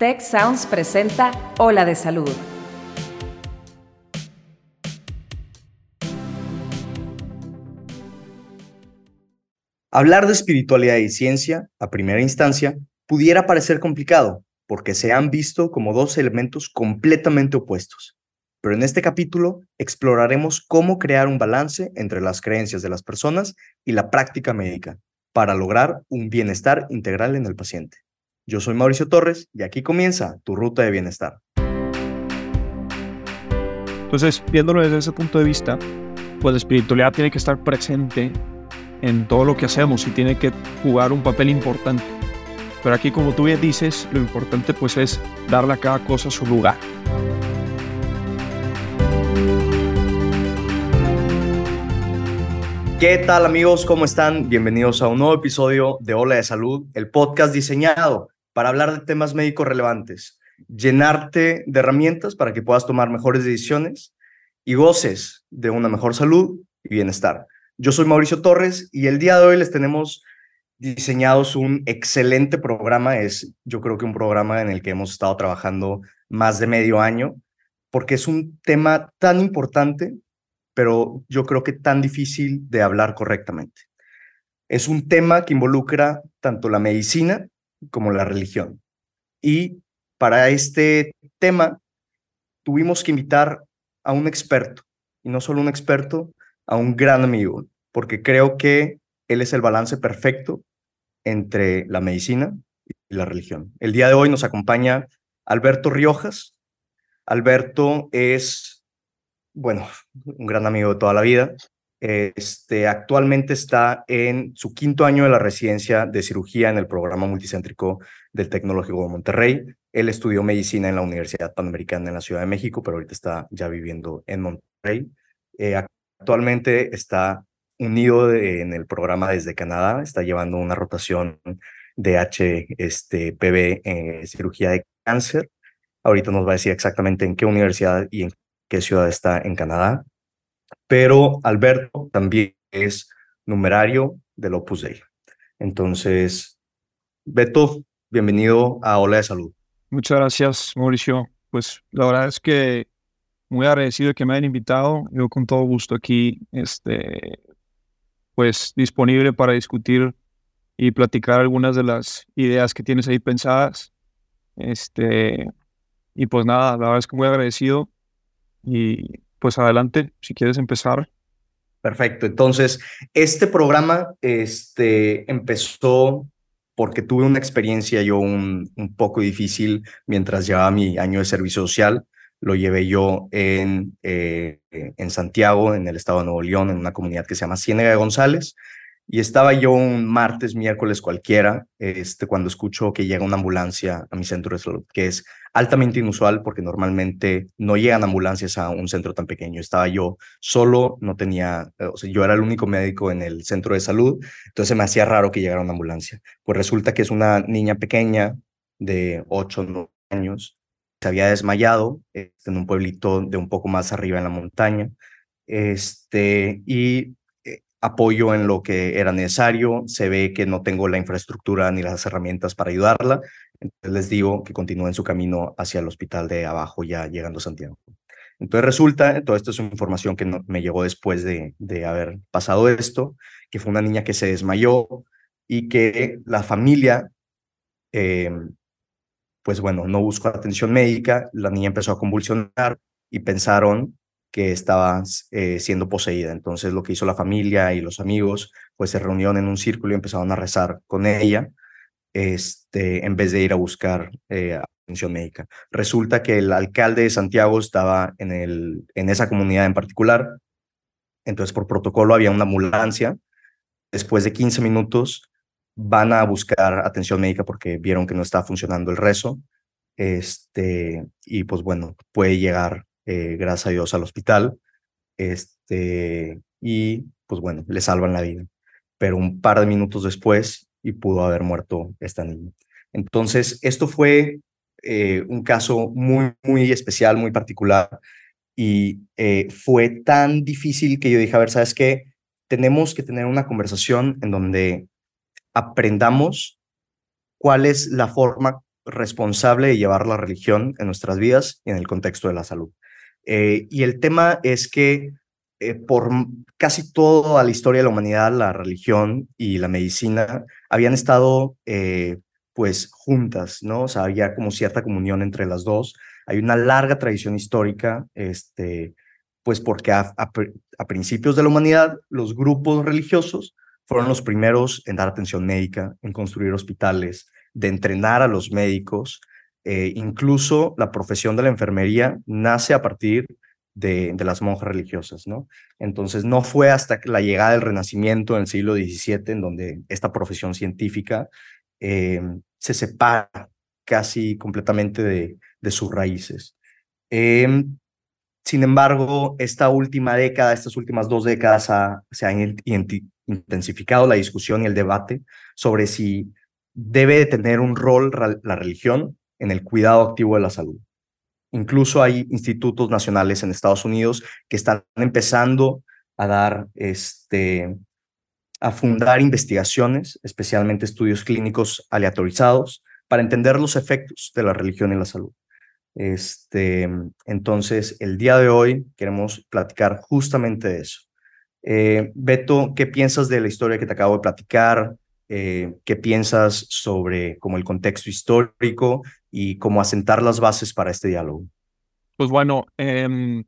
Tech Sounds presenta Ola de Salud. Hablar de espiritualidad y ciencia, a primera instancia, pudiera parecer complicado, porque se han visto como dos elementos completamente opuestos. Pero en este capítulo exploraremos cómo crear un balance entre las creencias de las personas y la práctica médica para lograr un bienestar integral en el paciente. Yo soy Mauricio Torres y aquí comienza tu ruta de bienestar. Entonces, viéndolo desde ese punto de vista, pues la espiritualidad tiene que estar presente en todo lo que hacemos y tiene que jugar un papel importante. Pero aquí, como tú bien dices, lo importante pues es darle a cada cosa su lugar. ¿Qué tal amigos? ¿Cómo están? Bienvenidos a un nuevo episodio de Ola de Salud, el podcast diseñado para hablar de temas médicos relevantes, llenarte de herramientas para que puedas tomar mejores decisiones y goces de una mejor salud y bienestar. Yo soy Mauricio Torres y el día de hoy les tenemos diseñados un excelente programa. Es yo creo que un programa en el que hemos estado trabajando más de medio año porque es un tema tan importante, pero yo creo que tan difícil de hablar correctamente. Es un tema que involucra tanto la medicina como la religión. Y para este tema tuvimos que invitar a un experto, y no solo un experto, a un gran amigo, porque creo que él es el balance perfecto entre la medicina y la religión. El día de hoy nos acompaña Alberto Riojas. Alberto es, bueno, un gran amigo de toda la vida. Este, actualmente está en su quinto año de la residencia de cirugía en el programa multicéntrico del Tecnológico de Monterrey. Él estudió medicina en la Universidad Panamericana en la Ciudad de México, pero ahorita está ya viviendo en Monterrey. Eh, actualmente está unido en el programa desde Canadá, está llevando una rotación de H, este, PB, en cirugía de cáncer. Ahorita nos va a decir exactamente en qué universidad y en qué ciudad está en Canadá. Pero Alberto también es numerario del Opus Dei. Entonces, Beto, bienvenido a Ola de Salud. Muchas gracias, Mauricio. Pues la verdad es que muy agradecido de que me hayan invitado. Yo con todo gusto aquí este, pues disponible para discutir y platicar algunas de las ideas que tienes ahí pensadas. Este, y pues nada, la verdad es que muy agradecido y pues adelante, si quieres empezar. Perfecto. Entonces, este programa este, empezó porque tuve una experiencia yo un, poco difícil mientras llevaba mi año de servicio social lo llevé yo en, eh, en Santiago, en el estado de Nuevo León, en una comunidad que se llama Ciénega de González. Y estaba yo un martes, miércoles cualquiera, este, cuando escucho que llega una ambulancia a mi centro de salud, que es altamente inusual porque normalmente no llegan ambulancias a un centro tan pequeño. Estaba yo solo, no tenía, o sea, yo era el único médico en el centro de salud, entonces me hacía raro que llegara una ambulancia. Pues resulta que es una niña pequeña de 8 9 años se había desmayado este, en un pueblito de un poco más arriba en la montaña, este, y eh, apoyo en lo que era necesario, se ve que no tengo la infraestructura ni las herramientas para ayudarla, entonces les digo que continúen su camino hacia el hospital de abajo ya llegando a Santiago. Entonces resulta, todo esto es información que me llegó después de, haber pasado esto, que fue una niña que se desmayó y que la familia eh, pues bueno, no buscó atención médica, la niña empezó a convulsionar y pensaron que estaba eh, siendo poseída. Entonces lo que hizo la familia y los amigos, pues se reunieron en un círculo y empezaron a rezar con ella, este, en vez de ir a buscar eh, atención médica. Resulta que el alcalde de Santiago estaba en, el, en esa comunidad en particular, entonces por protocolo había una ambulancia. Después de 15 minutos, van a buscar atención médica porque vieron que no está funcionando el rezo. Este, y pues bueno, puede llegar, eh, gracias a Dios, al hospital. Este, y pues bueno, le salvan la vida. Pero un par de minutos después y pudo haber muerto esta niña. Entonces, esto fue eh, un caso muy, muy especial, muy particular. Y eh, fue tan difícil que yo dije, a ver, ¿sabes qué? Tenemos que tener una conversación en donde aprendamos cuál es la forma, responsable de llevar la religión en nuestras vidas y en el contexto de la salud. Eh, y el tema es que eh, por casi toda la historia de la humanidad, la religión y la medicina habían estado eh, pues juntas, ¿no? O sea, había como cierta comunión entre las dos. Hay una larga tradición histórica, este, pues porque a, a principios de la humanidad los grupos religiosos fueron los primeros en dar atención médica, en construir hospitales, de entrenar a los médicos. Eh, incluso la profesión de la enfermería nace a partir de, las monjas religiosas, ¿no? Entonces no fue hasta la llegada del Renacimiento en el siglo XVII en donde esta profesión científica eh, se separa casi completamente de, sus raíces. Em, sin embargo, esta última década, estas últimas dos décadas, se han intensificado la discusión y el debate sobre si debe tener un rol la religión en el cuidado activo de la salud. Incluso hay institutos nacionales en Estados Unidos que están empezando a dar, este, a fundar investigaciones, especialmente estudios clínicos aleatorizados, para entender los efectos de la religión en la salud. Este, entonces, el día de hoy queremos platicar justamente de eso. Eh, Beto, ¿qué piensas de la historia que te acabo de platicar? Eh, qué piensas sobre como el contexto histórico y cómo asentar las bases para este diálogo. Pues bueno, em,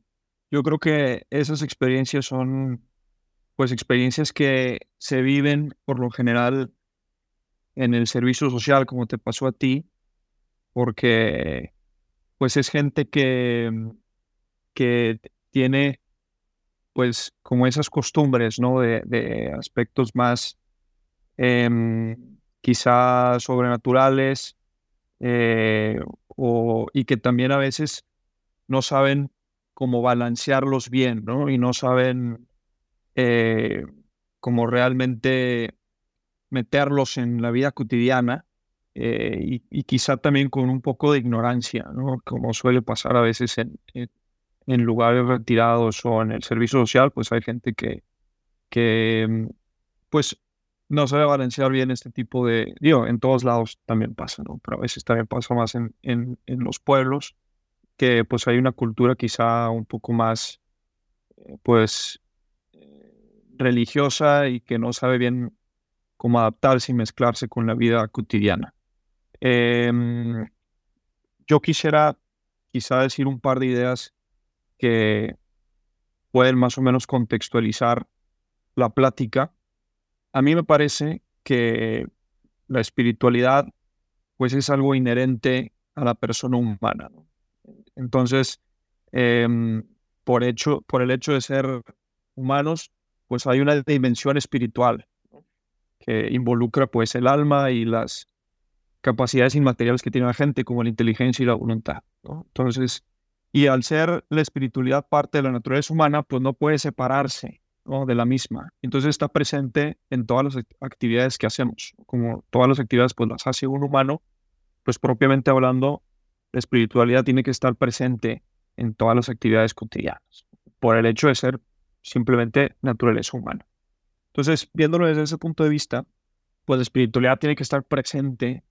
yo creo que esas experiencias son pues experiencias que se viven por lo general en el servicio social, como te pasó a ti, porque pues es gente que, que tiene pues como esas costumbres, ¿no? De, aspectos más eh, quizá sobrenaturales, eh, y que también a veces no saben cómo balancearlos bien, ¿no? Y no saben eh, cómo realmente meterlos en la vida cotidiana eh, y, quizá también con un poco de ignorancia, ¿no? Como suele pasar a veces en, en, lugares retirados o en el servicio social, pues hay gente que, que pues no sabe balancear bien este tipo de, digo, en todos lados también pasa, ¿no? Pero a veces también pasa más en, en, los pueblos, que pues hay una cultura quizá un poco más, eh, pues, eh, religiosa y que no sabe bien cómo adaptarse y mezclarse con la vida cotidiana. Em, yo quisiera quizá decir un par de ideas que pueden más o menos contextualizar la plática a mí me parece que la espiritualidad pues es algo inherente a la persona humana. Entonces, em, por, hecho, por el hecho de ser humanos, pues hay una dimensión espiritual que involucra pues el alma y las capacidades inmateriales que tiene la gente, como la inteligencia y la voluntad. Entonces, y al ser la espiritualidad parte de la naturaleza humana, pues no puede separarse de la misma. Entonces está presente en todas las actividades que hacemos. Como todas las actividades pues las hace un humano, pues propiamente hablando, la espiritualidad tiene que estar presente en todas las actividades cotidianas, por el hecho de ser simplemente naturaleza humana. Entonces, viéndolo desde ese punto de vista, pues la espiritualidad tiene que estar presente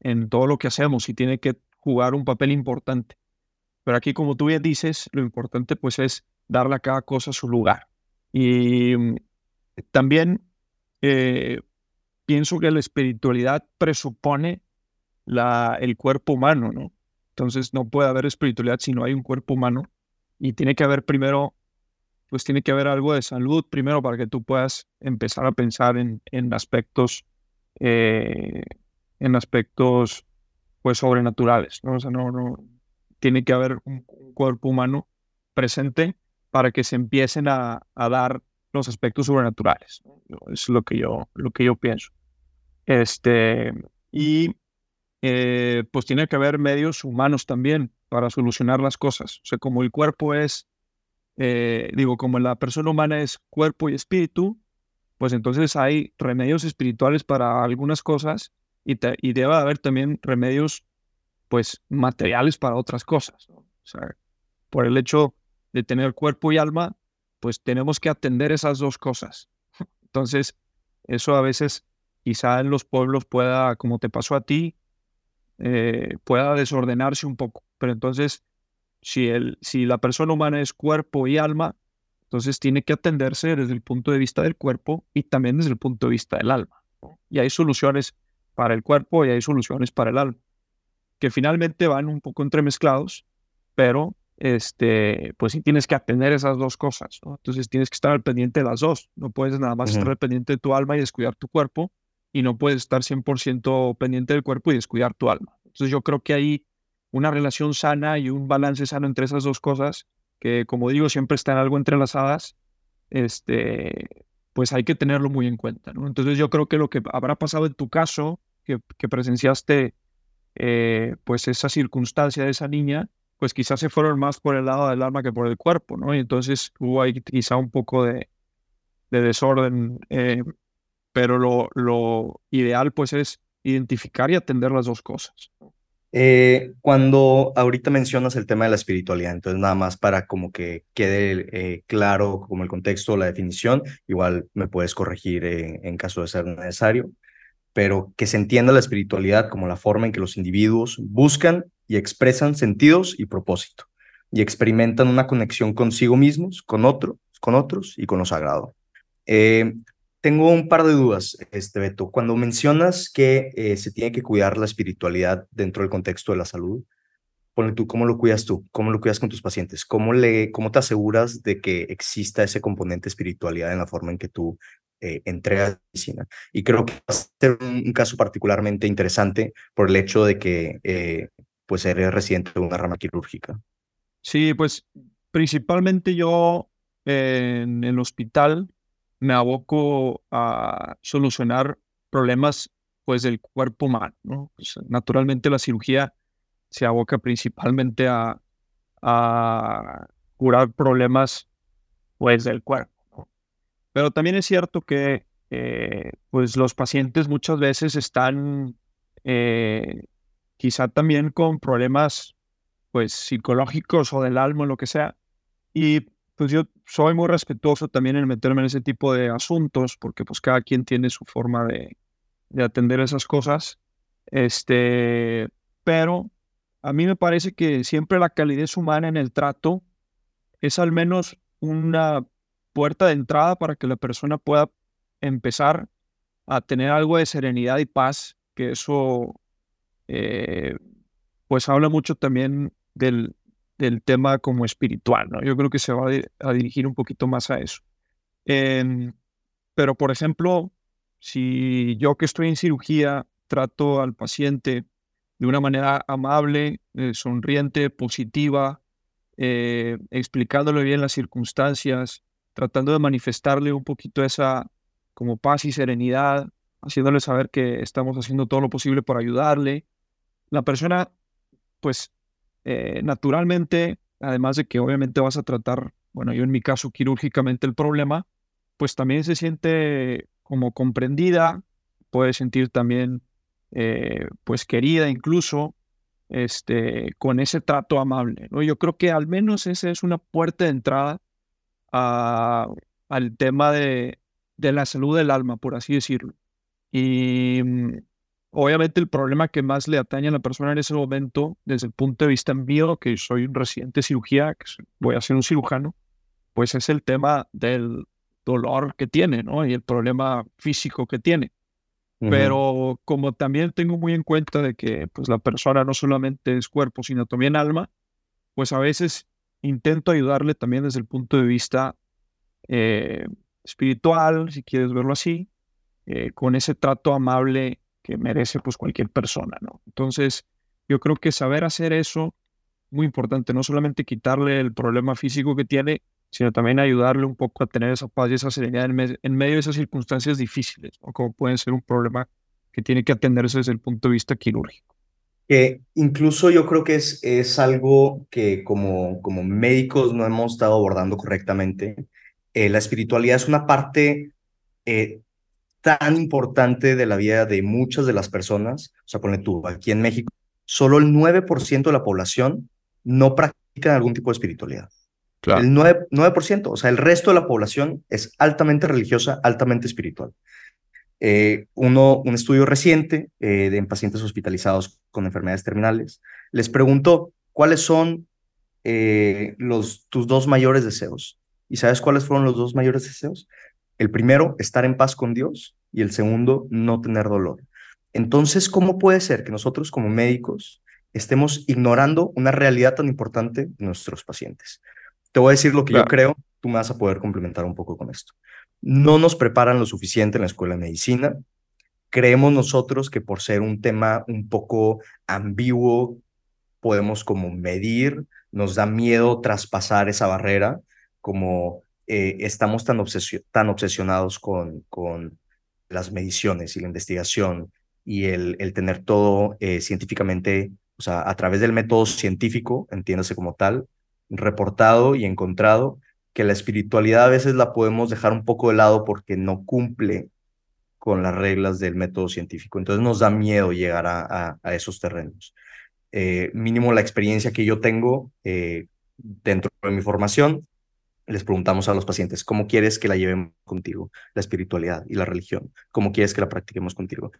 en todo lo que hacemos y tiene que jugar un papel importante. Pero aquí, como tú bien dices, lo importante pues es darle a cada cosa su lugar. Y mm, también eh, pienso que la espiritualidad presupone la, el cuerpo humano, ¿no? Entonces no puede haber espiritualidad si no hay un cuerpo humano y tiene que haber primero, pues tiene que haber algo de salud primero para que tú puedas empezar a pensar en, en aspectos, eh, en aspectos, pues sobrenaturales, ¿no? O sea, no, no, tiene que haber un cuerpo humano presente para que se empiecen a, dar los aspectos sobrenaturales. Es lo que yo, lo que yo pienso. Este, y eh, pues tiene que haber medios humanos también para solucionar las cosas. O sea, como el cuerpo es, eh, digo, como la persona humana es cuerpo y espíritu, pues entonces hay remedios espirituales para algunas cosas y, debe haber también remedios, pues, materiales para otras cosas. Por el hecho de tener cuerpo y alma, pues tenemos que atender esas dos cosas. Entonces, eso a veces quizá en los pueblos pueda, como te pasó a ti, eh, pueda desordenarse un poco. Pero entonces, si, el, si la persona humana es cuerpo y alma, entonces tiene que atenderse desde el punto de vista del cuerpo y también desde el punto de vista del alma. Y hay soluciones para el cuerpo y hay soluciones para el alma, que finalmente van un poco entremezclados, pero este, pues sí tienes que atender esas dos cosas. Entonces tienes que estar al pendiente de las dos. No puedes nada más estar al pendiente de tu alma y descuidar tu cuerpo, y no puedes estar 100% pendiente del cuerpo y descuidar tu alma. Entonces yo creo que hay una relación sana y un balance sano entre esas dos cosas, que como digo, siempre están algo entrelazadas, este, pues hay que tenerlo muy en cuenta. ¿no? Entonces yo creo que lo que habrá pasado en tu caso, que, que presenciaste eh, pues esa circunstancia de esa niña, pues quizás se fueron más por el lado del alma que por el cuerpo, ¿no? Y entonces hubo ahí quizá un poco de, de desorden eh, pero lo, lo ideal pues es identificar y atender las dos cosas. Eh, cuando ahorita mencionas el tema de la espiritualidad, entonces nada más para como que quede eh, claro como el contexto, la definición, igual me puedes corregir en caso de ser necesario, pero que se entienda la espiritualidad como la forma en que los individuos buscan y expresan sentidos y propósito y experimentan una conexión consigo mismos, con otros, con otros y con lo sagrado. Eh, tengo un par de dudas, este Beto. Cuando mencionas que eh, se tiene que cuidar la espiritualidad dentro del contexto de la salud, ponle tú, ¿cómo lo cuidas tú? ¿Cómo lo cuidas con tus pacientes? ¿Cómo, le, cómo te aseguras de que exista ese componente espiritualidad en la forma en que tú eh, entregas medicina? Y creo que va a ser un, caso particularmente interesante por el hecho de que eh, pues eres residente de una rama quirúrgica. Sí, pues principalmente yo en el hospital me aboco a solucionar problemas pues del cuerpo humano. ¿no? Pues, naturalmente la cirugía se aboca principalmente a, a curar problemas pues del cuerpo. Pero también es cierto que eh, pues los pacientes muchas veces están eh, quizá también con problemas pues psicológicos o del alma lo que sea y pues yo soy muy respetuoso también en meterme en ese tipo de asuntos, porque pues cada quien tiene su forma de, de atender esas cosas. Este, pero a mí me parece que siempre la calidez humana en el trato es al menos una puerta de entrada para que la persona pueda empezar a tener algo de serenidad y paz, que eso eh, pues habla mucho también del, del tema como espiritual, ¿no? Yo creo que se va a, dirigir un poquito más a eso. Em, pero, por ejemplo, si yo que estoy en cirugía trato al paciente de una manera amable, eh, sonriente, positiva, eh, explicándole bien las circunstancias, tratando de manifestarle un poquito esa como paz y serenidad, haciéndole saber que estamos haciendo todo lo posible por ayudarle. La persona, pues, eh, naturalmente, además de que obviamente vas a tratar, bueno, yo en mi caso quirúrgicamente el problema, pues también se siente como comprendida, puede sentir también eh, pues querida incluso, este, con ese trato amable. ¿no? Yo creo que al menos esa es una puerta de entrada al tema de, de la salud del alma, por así decirlo. Y mm, Obviamente el problema que más le atañe a la persona en ese momento, desde el punto de vista mío, que soy un residente de cirugía, que voy a ser un cirujano, pues es el tema del dolor que tiene, ¿no? Y el problema físico que tiene. Pero como también tengo muy en cuenta de que pues la persona no solamente es cuerpo, sino también alma, pues a veces intento ayudarle también desde el punto de vista eh, espiritual, si quieres verlo así, eh, con ese trato amable que merece pues cualquier persona, ¿no? Entonces, yo creo que saber hacer eso, muy importante, no solamente quitarle el problema físico que tiene, sino también ayudarle un poco a tener esa paz y esa serenidad en, medio de esas circunstancias difíciles, o como pueden ser un problema que tiene que atenderse desde el punto de vista quirúrgico. Incluso yo creo que es, es algo que como, como médicos no hemos estado abordando correctamente. Eh, la espiritualidad es una parte eh, tan importante de la vida de muchas de las personas, o sea, pone tú, aquí en México, solo el 9% de la población no practica algún tipo de espiritualidad. Claro. El 9%, o sea, el resto de la población es altamente religiosa, altamente espiritual. Eh, uno, un estudio reciente eh, de, en pacientes hospitalizados con enfermedades terminales les preguntó cuáles son eh, los, tus dos mayores deseos. ¿Y sabes cuáles fueron los dos mayores deseos? El primero, estar en paz con Dios y el segundo, no tener dolor. Entonces, ¿cómo puede ser que nosotros como médicos estemos ignorando una realidad tan importante de nuestros pacientes? Te voy a decir lo que yo creo, tú me vas a poder complementar un poco con esto. No nos preparan lo suficiente en la escuela de medicina. Creemos nosotros que por ser un tema un poco ambiguo, podemos como medir, nos da miedo traspasar esa barrera, como eh, estamos tan, obsesionados con, las mediciones y la investigación y el, tener todo eh, científicamente, o sea, a través del método científico, entiéndase como tal, reportado y encontrado, que la espiritualidad a veces la podemos dejar un poco de lado porque no cumple con las reglas del método científico. Entonces nos da miedo llegar a, esos terrenos. Eh, mínimo la experiencia que yo tengo dentro de mi formación, les preguntamos a los pacientes, ¿cómo quieres que la llevemos contigo? La espiritualidad y la religión. ¿Cómo quieres que la practiquemos contigo?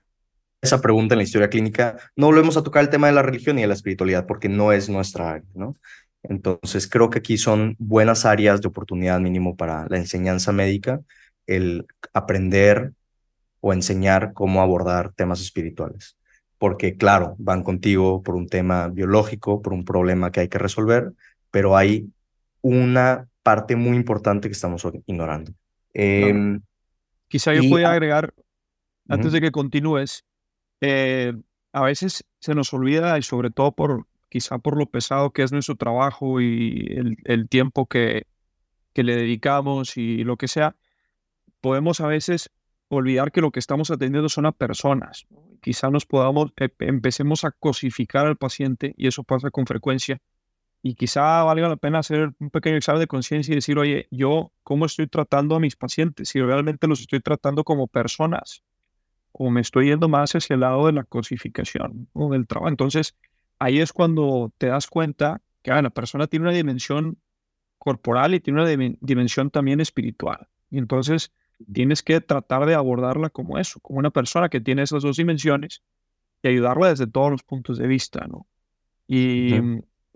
Esa pregunta en la historia clínica, no volvemos a tocar el tema de la religión y de la espiritualidad porque no es nuestra área, ¿no? Entonces, creo que aquí son buenas áreas de oportunidad mínimo para la enseñanza médica, el aprender o enseñar cómo abordar temas espirituales. Porque, claro, van contigo por un tema biológico, por un problema que hay que resolver, pero hay una parte muy importante que estamos ignorando. Em, Quizá yo pueda agregar, antes de que continúes, eh, a veces se nos olvida, y sobre todo por quizá por lo pesado que es nuestro trabajo y el, tiempo que, que le dedicamos y lo que sea, podemos a veces olvidar que lo que estamos atendiendo son a personas. Quizá nos podamos, eh, empecemos a cosificar al paciente y eso pasa con frecuencia. Y quizá valga la pena hacer un pequeño examen de conciencia y decir, oye, yo cómo estoy tratando a mis pacientes, si realmente los estoy tratando como personas o me estoy yendo más hacia el lado de la cosificación o del trabajo. Entonces, ahí es cuando te das cuenta que ah, la persona tiene una dimensión corporal y tiene una dimensión también espiritual. Y entonces tienes que tratar de abordarla como eso, como una persona que tiene esas dos dimensiones y ayudarla desde todos los puntos de vista, ¿no? Y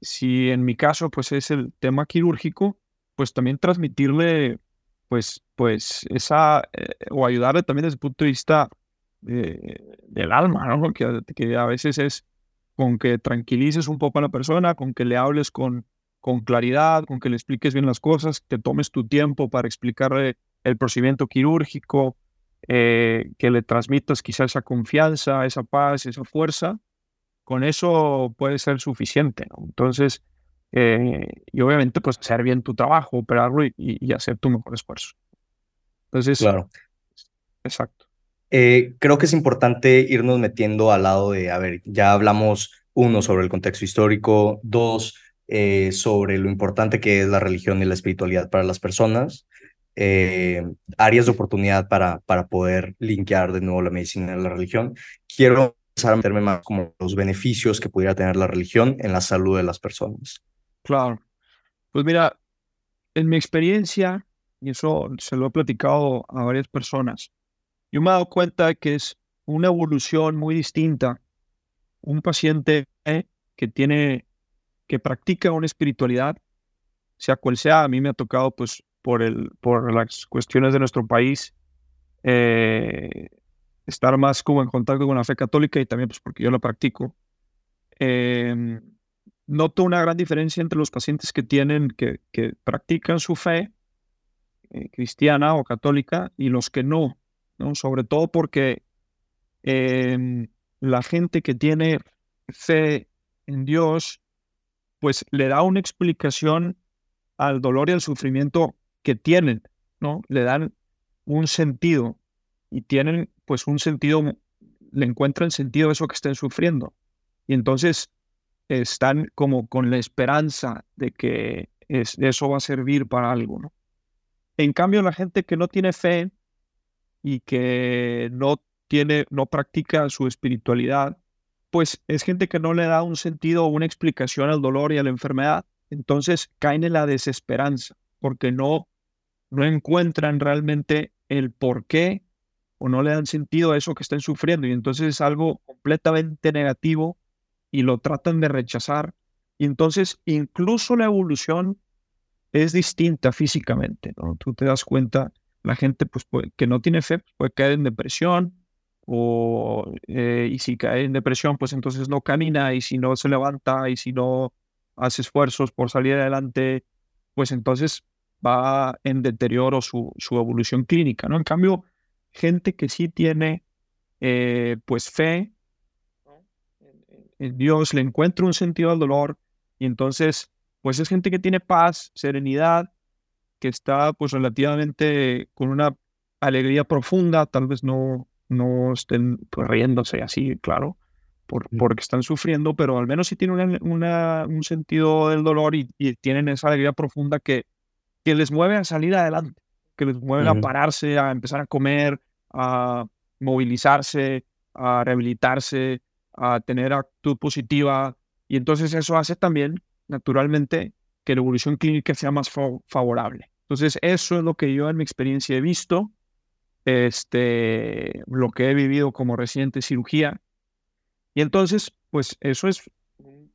si en mi caso, pues es el tema quirúrgico, pues también transmitirle, pues, pues esa, eh, o ayudarle también desde el punto de vista del alma, ¿no? Que, que a veces es con que tranquilices un poco a la persona, con que le hables con, con claridad, con que le expliques bien las cosas, que tomes tu tiempo para explicarle el procedimiento quirúrgico, eh, que le transmitas quizá esa confianza, esa paz, esa fuerza, con eso puede ser suficiente. Entonces, eh, y obviamente, pues hacer bien tu trabajo, operarlo y, hacer tu mejor esfuerzo. Entonces, claro. Exacto. Eh, creo que es importante irnos metiendo al lado de, a ver, ya hablamos, uno, sobre el contexto histórico, dos, eh, sobre lo importante que es la religión y la espiritualidad para las personas, eh, áreas de oportunidad para, para poder linkear de nuevo la medicina y la religión. Quiero a meterme más como los beneficios que pudiera tener la religión en la salud de las personas. Claro. Pues mira, en mi experiencia, y eso se lo he platicado a varias personas, yo me he dado cuenta que es una evolución muy distinta. Un paciente que tiene, que practica una espiritualidad, sea cual sea, a mí me ha tocado, pues, por, el, por las cuestiones de nuestro país, eh, estar más como en contacto con la fe católica y también, pues, porque yo la practico. Em, noto una gran diferencia entre los pacientes que tienen, que, practican su fe eh, cristiana o católica y los que no. ¿no? Sobre todo porque em, la gente que tiene fe en Dios, pues le da una explicación al dolor y al sufrimiento que tienen, ¿no? Le dan un sentido y tienen pues un sentido, le encuentran sentido a eso que estén sufriendo. Y entonces están como con la esperanza de que eso va a servir para algo, ¿no? En cambio, la gente que no tiene fe, y que no tiene, no practica su espiritualidad, pues es gente que no le da un sentido o una explicación al dolor y a la enfermedad. Entonces caen en la desesperanza porque no, no encuentran realmente el por qué o no le dan sentido a eso que están sufriendo y entonces es algo completamente negativo y lo tratan de rechazar. Y entonces incluso la evolución es distinta físicamente, ¿no? Tú te das cuenta, la gente pues, que no tiene fe puede caer en depresión, o, eh, y si cae en depresión, pues entonces no camina, y si no se levanta, y si no hace esfuerzos por salir adelante, pues entonces va en deterioro su, su evolución clínica, ¿no? En cambio, gente que sí tiene, eh, pues, fe en Dios, le encuentra un sentido al dolor, y entonces, pues es gente que tiene paz, serenidad, que está, pues, relativamente con una alegría profunda, tal vez no, no estén pues, riéndose así, claro, por, porque están sufriendo, pero al menos sí tienen una, un sentido del dolor y, tienen esa alegría profunda que, que les mueve a salir adelante, que les mueve a pararse, a empezar a comer, a movilizarse, a rehabilitarse, a tener actitud positiva. Y entonces eso hace también, naturalmente, que la evolución clínica sea más favorable. Entonces, eso es lo que yo en mi experiencia he visto este, lo que he vivido como reciente cirugía. Y entonces, pues eso es un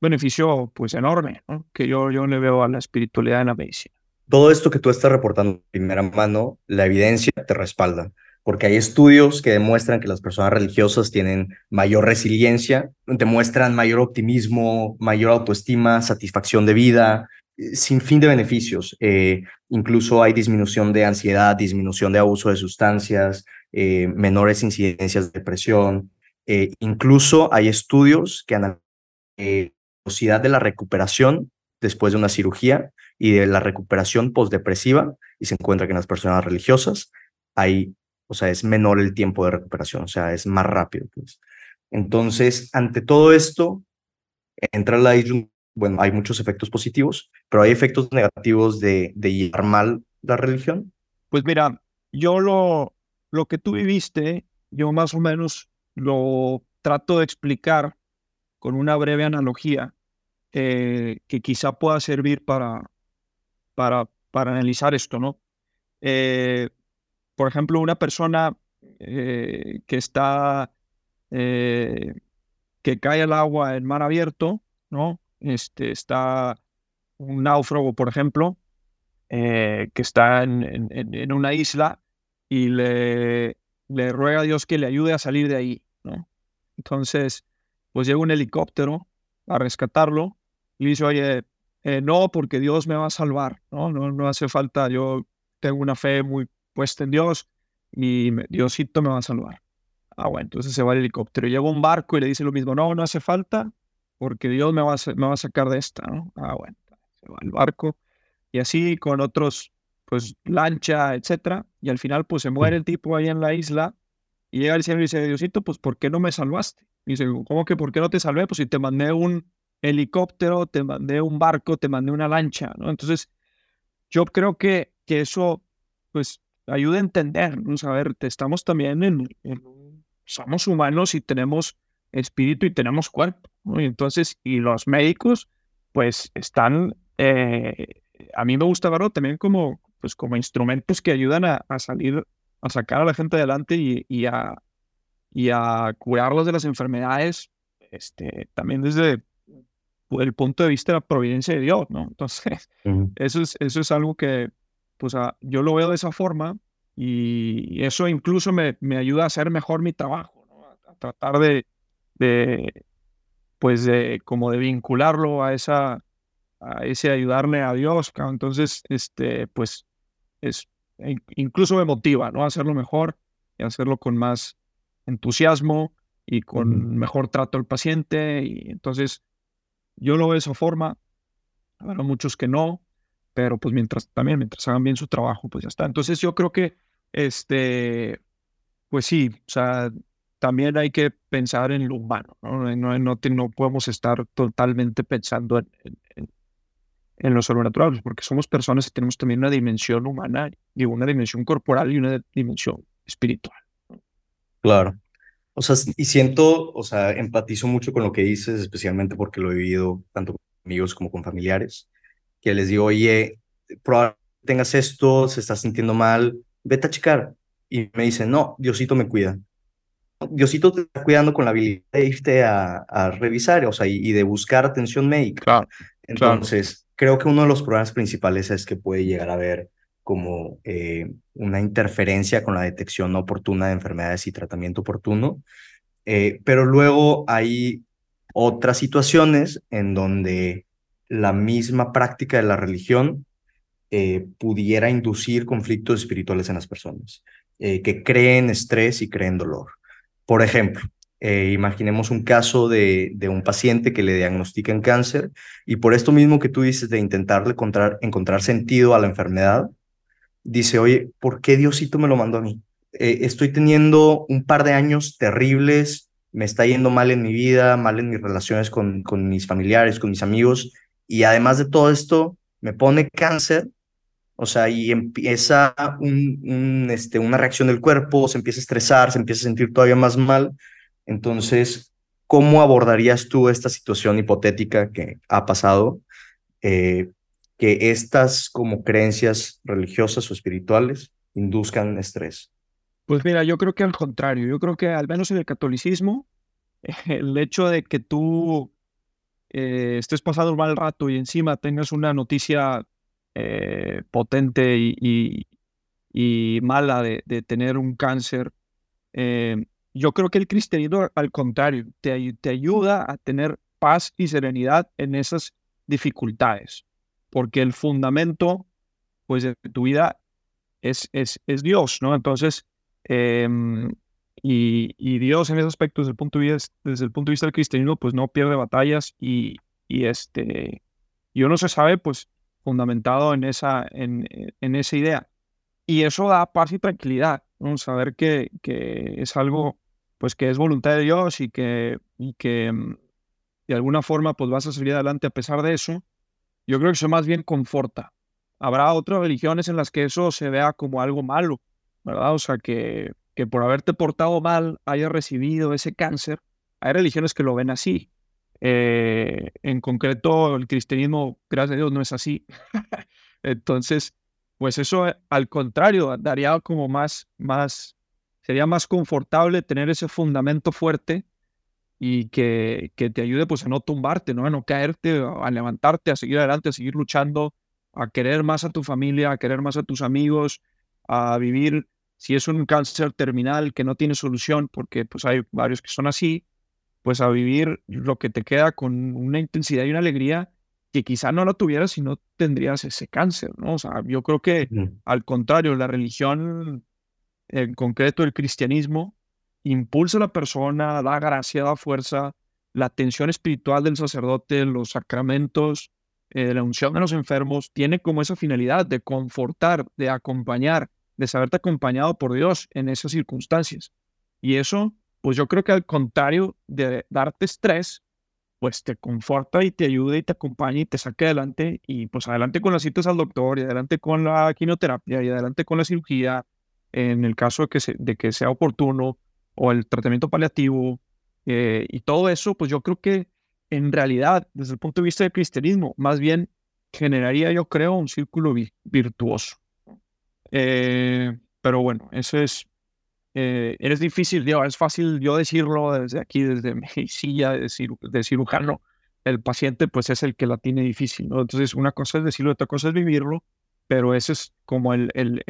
beneficio pues enorme que yo, yo le veo a la espiritualidad en la medicina. Todo esto que tú estás reportando en primera mano, la evidencia te respalda, porque hay estudios que demuestran que las personas religiosas tienen mayor resiliencia, demuestran mayor optimismo, mayor autoestima, satisfacción de vida, sin fin de beneficios. Eh, incluso hay disminución de ansiedad, disminución de abuso de sustancias, eh, menores incidencias de depresión. Eh, incluso hay estudios que analizan la velocidad de la recuperación después de una cirugía y de la recuperación postdepresiva y se encuentra que en las personas religiosas hay, o sea, es menor el tiempo de recuperación, o sea, es más rápido. Pues. Entonces, ante todo esto, entra la bueno, hay muchos efectos positivos, pero hay efectos negativos de, de llevar mal la religión. Pues mira, yo lo, lo que tú viviste, yo más o menos lo trato de explicar con una breve analogía eh, que quizá pueda servir para, para, para analizar esto, ¿no? Eh, por ejemplo, una persona eh, que está, que cae al agua en mar abierto, ¿no? este, está un náufrago, por ejemplo, eh, que está en, en, una isla y le, le ruega a Dios que le ayude a salir de ahí, ¿no? Entonces, pues llega un helicóptero a rescatarlo y dice, oye, eh, no, porque Dios me va a salvar, ¿no? ¿no? No hace falta, yo tengo una fe muy puesta en Dios y Diosito me va a salvar. Ah, bueno, entonces se va el helicóptero. Llega un barco y le dice lo mismo, no, no hace falta, porque Dios me va, a, me va a sacar de esta, ¿no? Ah, bueno, se va al barco y así con otros, pues lancha, etcétera, y al final pues se muere el tipo ahí en la isla y llega el cielo y dice, Diosito, pues ¿por qué no me salvaste? Y dice, ¿cómo que por qué no te salvé? Pues si te mandé un helicóptero, te mandé un barco, te mandé una lancha, ¿no? Entonces, yo creo que, que eso, pues, ayuda a entender, ¿no? Saber, estamos también en, en, somos humanos y tenemos espíritu y tenemos cuerpo. Y entonces, y los médicos, pues están, eh, a mí me gusta verlo también como, pues, como instrumentos que ayudan a, salir, a sacar a la gente adelante y, y, a, y a curarlos de las enfermedades, este, también desde el punto de vista de la providencia de Dios, ¿no? Entonces, eso, es, eso es algo que, pues, yo lo veo de esa forma y eso incluso me, me ayuda a hacer mejor mi trabajo, ¿no? a tratar de, de, pues, de, como de vincularlo a esa, a ese ayudarle a Dios, entonces, este, pues, es, incluso me motiva, ¿no? A hacerlo mejor y hacerlo con más entusiasmo y con mejor trato al paciente, y entonces, yo lo veo de esa forma, habrá muchos que no, pero pues mientras, también mientras hagan bien su trabajo, pues ya está. Entonces yo creo que, este, pues sí, o sea, también hay que pensar en lo humano, ¿no? No, no, no podemos estar totalmente pensando en, en, en, lo sobrenatural, porque somos personas y tenemos también una dimensión humana, y una dimensión corporal y una dimensión espiritual. Claro. O sea, y siento, o sea, empatizo mucho con lo que dices, especialmente porque lo he vivido tanto con amigos como con familiares, que les digo, oye, probablemente tengas esto, se está sintiendo mal, vete a checar, y me dicen, no, Diosito me cuida. Diosito te está cuidando con la habilidad de irte a, a revisar, o sea, y, de buscar atención médica. Claro, Entonces, creo que uno de los problemas principales es que puede llegar a haber como eh, una interferencia con la detección oportuna de enfermedades y tratamiento oportuno. Eh, pero luego hay otras situaciones en donde la misma práctica de la religión eh, pudiera inducir conflictos espirituales en las personas, que creen estrés y creen dolor. Por ejemplo, imaginemos un caso de, un paciente que le diagnostican cáncer y por esto mismo que tú dices de intentarle encontrar sentido a la enfermedad, dice, oye, ¿por qué Diosito me lo mandó a mí? Eh, estoy teniendo un par de años terribles, me está yendo mal en mi vida, mal en mis relaciones con, con mis familiares, con mis amigos, y además de todo esto, me pone cáncer, o sea, y empieza un, este, una reacción del cuerpo, se empieza a estresar, se empieza a sentir todavía más mal. Entonces, ¿cómo abordarías tú esta situación hipotética que ha pasado eh, que estas como creencias religiosas o espirituales induzcan estrés? Pues mira, yo creo que al contrario, yo creo que al menos en el catolicismo, el hecho de que tú eh, estés pasando un mal rato y encima tengas una noticia eh, potente y, mala de, de, tener un cáncer, eh, yo creo que el cristianismo al contrario te, te ayuda a tener paz y serenidad en esas dificultades porque el fundamento pues, de tu vida es, es, es Dios, ¿no? Entonces, em, y, y, Dios en ese aspecto, desde el, punto de vista, desde el punto de vista del cristianismo, pues no pierde batallas y, y, este, y uno se sabe, pues, fundamentado en esa, en, en esa idea. Y eso da paz y tranquilidad, ¿no? Saber que, que es algo, pues, que es voluntad de Dios y que, y que em, de alguna forma, pues, vas a salir adelante a pesar de eso yo creo que eso más bien conforta. Habrá otras religiones en las que eso se vea como algo malo, ¿verdad? O sea, que, que por haberte portado mal hayas recibido ese cáncer. Hay religiones que lo ven así. Eh, en concreto, el cristianismo, gracias a Dios, no es así. Entonces, pues eso, eh, al contrario, daría como más, más, sería más confortable tener ese fundamento fuerte y que, que te ayude pues a no tumbarte, ¿no? a no caerte, a levantarte, a seguir adelante, a seguir luchando, a querer más a tu familia, a querer más a tus amigos, a vivir, si es un cáncer terminal que no tiene solución, porque pues hay varios que son así, pues a vivir lo que te queda con una intensidad y una alegría que quizá no la tuvieras si no tendrías ese cáncer, ¿no? O sea, yo creo que al contrario, la religión, en concreto el cristianismo, impulsa a la persona, da gracia, da fuerza, la atención espiritual del sacerdote, los sacramentos, eh, la unción de los enfermos, tiene como esa finalidad de confortar, de acompañar, de saberte acompañado por Dios en esas circunstancias. Y eso, pues yo creo que al contrario de darte estrés, pues te conforta y te ayuda y te acompaña y te saque adelante y pues adelante con las citas al doctor y adelante con la quimioterapia y adelante con la cirugía en el caso de que, de que sea oportuno o el tratamiento paliativo eh, y todo eso, pues yo creo que en realidad, desde el punto de vista del cristianismo, más bien generaría, yo creo, un círculo virtuoso. Eh, pero bueno, eso es, eh, es difícil, digo, es fácil yo decirlo desde aquí, desde mi silla de, de, cirujano. El paciente, pues, es el que la tiene difícil, ¿no? Entonces, una cosa es decirlo, otra cosa es vivirlo, pero ese es como el, el,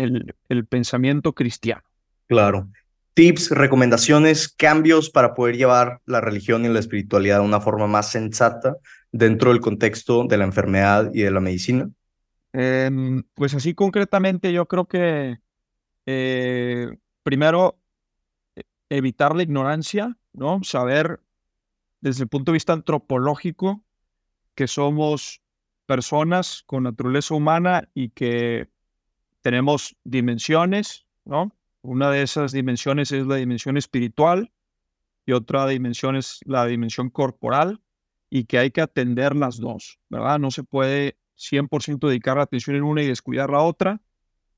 el pensamiento cristiano. Claro tips, recomendaciones, cambios para poder llevar la religión y la espiritualidad de una forma más sensata dentro del contexto de la enfermedad y de la medicina? Em, pues así concretamente yo creo que eh, primero e, evitar la ignorancia, ¿no? Saber desde el punto de vista antropológico que somos personas con naturaleza humana y que tenemos dimensiones, ¿no? Una de esas dimensiones es la dimensión espiritual y otra dimensión es la dimensión corporal y que hay que atender las dos, ¿verdad? No se puede 100% dedicar la atención en una y descuidar la otra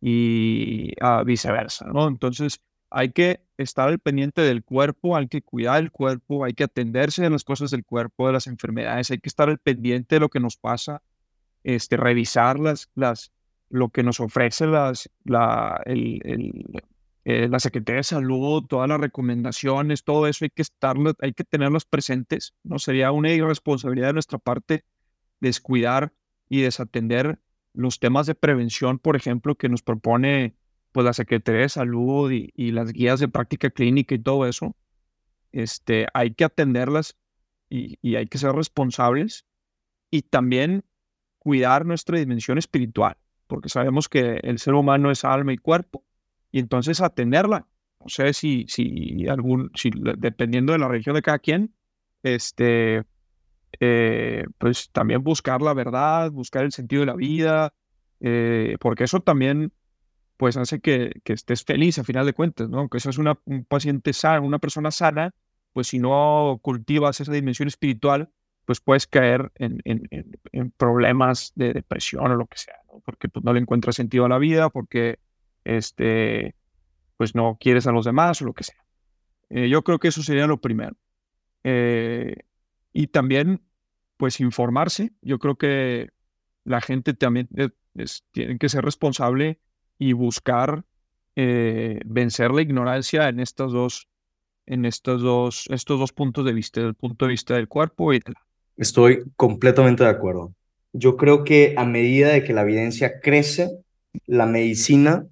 y ah, viceversa, ¿no? Entonces hay que estar al pendiente del cuerpo, hay que cuidar el cuerpo, hay que atenderse de las cosas del cuerpo, de las enfermedades, hay que estar al pendiente de lo que nos pasa, este, revisar las, las, lo que nos ofrece las, la, el, eh, la Secretaría de Salud, todas las recomendaciones, todo eso hay que estar, hay que tenerlas presentes, ¿no? Sería una irresponsabilidad de nuestra parte descuidar y desatender los temas de prevención, por ejemplo, que nos propone pues la Secretaría de Salud y, las guías de práctica clínica y todo eso. Este, hay que atenderlas y hay que ser responsables y también cuidar nuestra dimensión espiritual, porque sabemos que el ser humano es alma y cuerpo y entonces atenderla. No sé si, si algún, si dependiendo de la religión de cada quien, este, eh, pues también buscar la verdad, buscar el sentido de la vida, eh, porque eso también pues hace que, que, estés feliz a final de cuentas, ¿no? Aunque es una, un paciente sano, una persona sana, pues si no cultivas esa dimensión espiritual, pues puedes caer en, en, en problemas de depresión o lo que sea. Porque pues, no le encuentras sentido a la vida, porque este, pues no quieres a los demás o lo que sea. Eh, yo creo que eso sería lo primero. Eh, y también, pues informarse. Yo creo que la gente también tiene que ser responsable y buscar eh, vencer la ignorancia en estos dos, en estos dos, estos dos puntos de vista, del punto de vista del cuerpo y de. Estoy completamente de acuerdo. Yo creo que a medida de que la evidencia crece, la medicina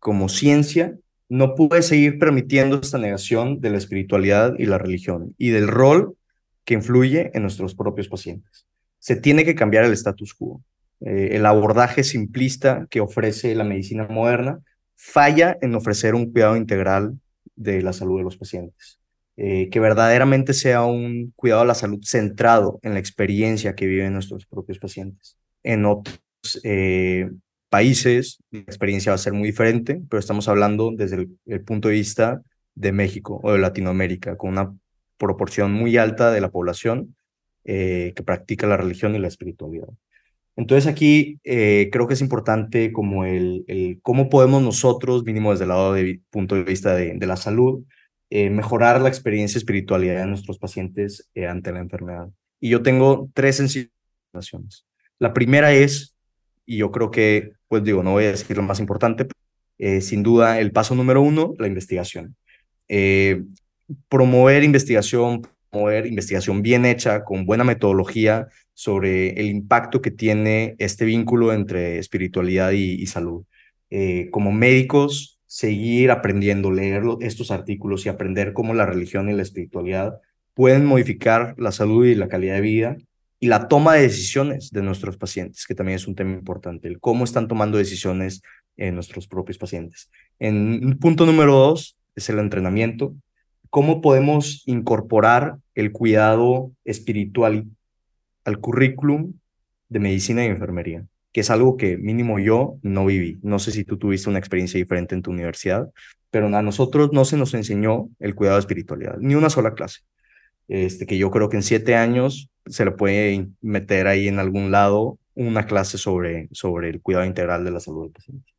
como ciencia no puede seguir permitiendo esta negación de la espiritualidad y la religión y del rol que influye en nuestros propios pacientes. Se tiene que cambiar el status quo. Eh, el abordaje simplista que ofrece la medicina moderna falla en ofrecer un cuidado integral de la salud de los pacientes. Eh, que verdaderamente sea un cuidado de la salud centrado en la experiencia que viven nuestros propios pacientes. En otros eh, países la experiencia va a ser muy diferente, pero estamos hablando desde el punto de vista de México o de Latinoamérica, con una proporción muy alta de la población eh, que practica la religión y la espiritualidad. Entonces aquí eh, creo que es importante como el, el, cómo podemos nosotros, mínimo desde el lado de punto de vista de, de la salud, eh, mejorar la experiencia espiritualidad de nuestros pacientes ante la enfermedad. Y yo tengo tres sencillas La primera es, y yo creo que, pues digo, no voy a decir lo más importante, sin duda el paso número uno, la investigación promover investigación, promover investigación bien hecha, con buena metodología sobre el impacto que tiene este vínculo entre espiritualidad y, salud. Eh, como médicos, seguir aprendiendo, leer estos artículos y aprender cómo la religión y la espiritualidad pueden modificar la salud y la calidad de vida y la toma de decisiones de nuestros pacientes, que también es un tema importante, el cómo están tomando decisiones en nuestros propios pacientes. En punto número dos es el entrenamiento cómo podemos incorporar el cuidado espiritual al currículum de medicina y enfermería, que es algo que mínimo yo no viví. No sé si tú tuviste una experiencia diferente en tu universidad, pero a nosotros no se nos enseñó el cuidado de espiritualidad, ni una sola clase. Este, que yo creo que en siete años se le puede meter ahí en algún lado una clase sobre, sobre el cuidado integral de la salud del paciente.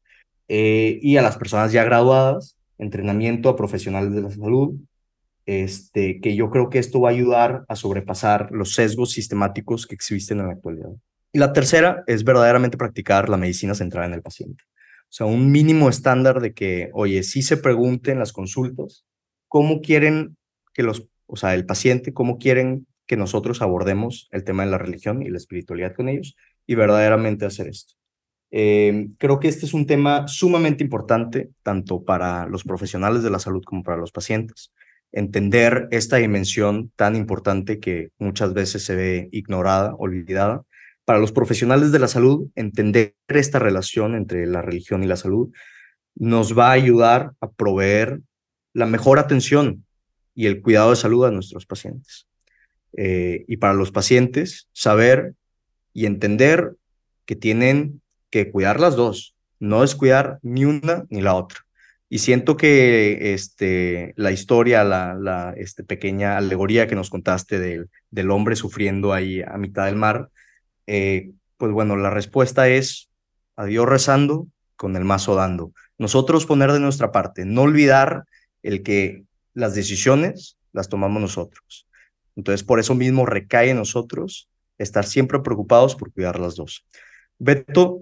Eh, y a las personas ya graduadas, entrenamiento a profesionales de la salud, este, que yo creo que esto va a ayudar a sobrepasar los sesgos sistemáticos que existen en la actualidad. Y la tercera es verdaderamente practicar la medicina centrada en el paciente. O sea, un mínimo estándar de que, oye, si se pregunten las consultas, ¿cómo quieren que los, o sea, el paciente, cómo quieren que nosotros abordemos el tema de la religión y la espiritualidad con ellos y verdaderamente hacer esto? Eh, creo que este es un tema sumamente importante, tanto para los profesionales de la salud como para los pacientes entender esta dimensión tan importante que muchas veces se ve ignorada, olvidada. Para los profesionales de la salud, entender esta relación entre la religión y la salud nos va a ayudar a proveer la mejor atención y el cuidado de salud a nuestros pacientes. Eh, y para los pacientes, saber y entender que tienen que cuidar las dos, no descuidar ni una ni la otra. Y siento que este, la historia, la, la este, pequeña alegoría que nos contaste del, del hombre sufriendo ahí a mitad del mar, eh, pues bueno, la respuesta es a Dios rezando, con el mazo dando. Nosotros poner de nuestra parte, no olvidar el que las decisiones las tomamos nosotros. Entonces, por eso mismo recae en nosotros estar siempre preocupados por cuidar las dos. Beto,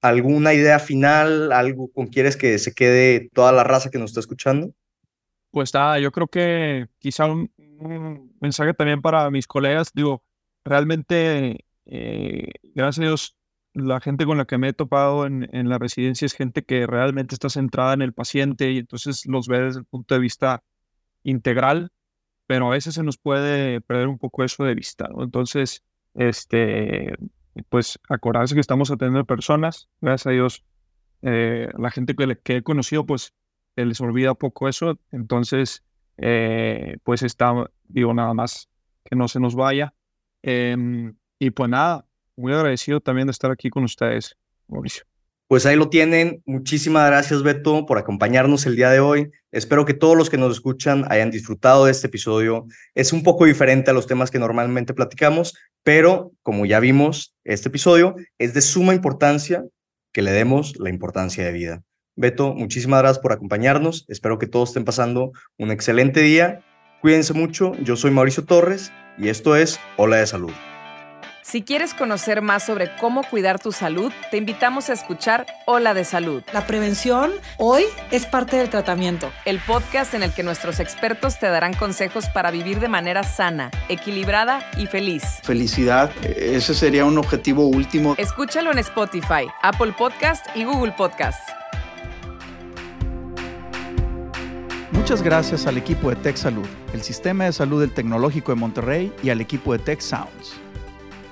¿alguna idea final? ¿Algo con quieres que se quede toda la raza que nos está escuchando? Pues nada, yo creo que quizá un, mensaje también para mis colegas, digo, realmente, eh, gracias a Dios, la gente con la que me he topado en, en, la residencia es gente que realmente está centrada en el paciente y entonces los ve desde el punto de vista integral, pero a veces se nos puede perder un poco eso de vista, ¿no? Entonces, este, pues acordarse que estamos atendiendo personas, gracias a Dios, eh, la gente que, que, he conocido, pues les olvida poco eso, entonces, eh, pues está, digo, nada más que no se nos vaya. Em, y pues nada, muy agradecido también de estar aquí con ustedes, Mauricio. Pues ahí lo tienen. Muchísimas gracias, Beto, por acompañarnos el día de hoy. Espero que todos los que nos escuchan hayan disfrutado de este episodio. Es un poco diferente a los temas que normalmente platicamos, pero como ya vimos, este episodio es de suma importancia que le demos la importancia de vida. Beto, muchísimas gracias por acompañarnos. Espero que todos estén pasando un excelente día. Cuídense mucho. Yo soy Mauricio Torres y esto es Hola de Salud. Si quieres conocer más sobre cómo cuidar tu salud, te invitamos a escuchar Hola de Salud. La prevención hoy es parte del tratamiento. El podcast en el que nuestros expertos te darán consejos para vivir de manera sana, equilibrada y feliz. Felicidad, ese sería un objetivo último. Escúchalo en Spotify, Apple Podcast y Google Podcast. Muchas gracias al equipo de Tech Salud, el sistema de salud del Tecnológico de Monterrey y al equipo de Tech Sounds.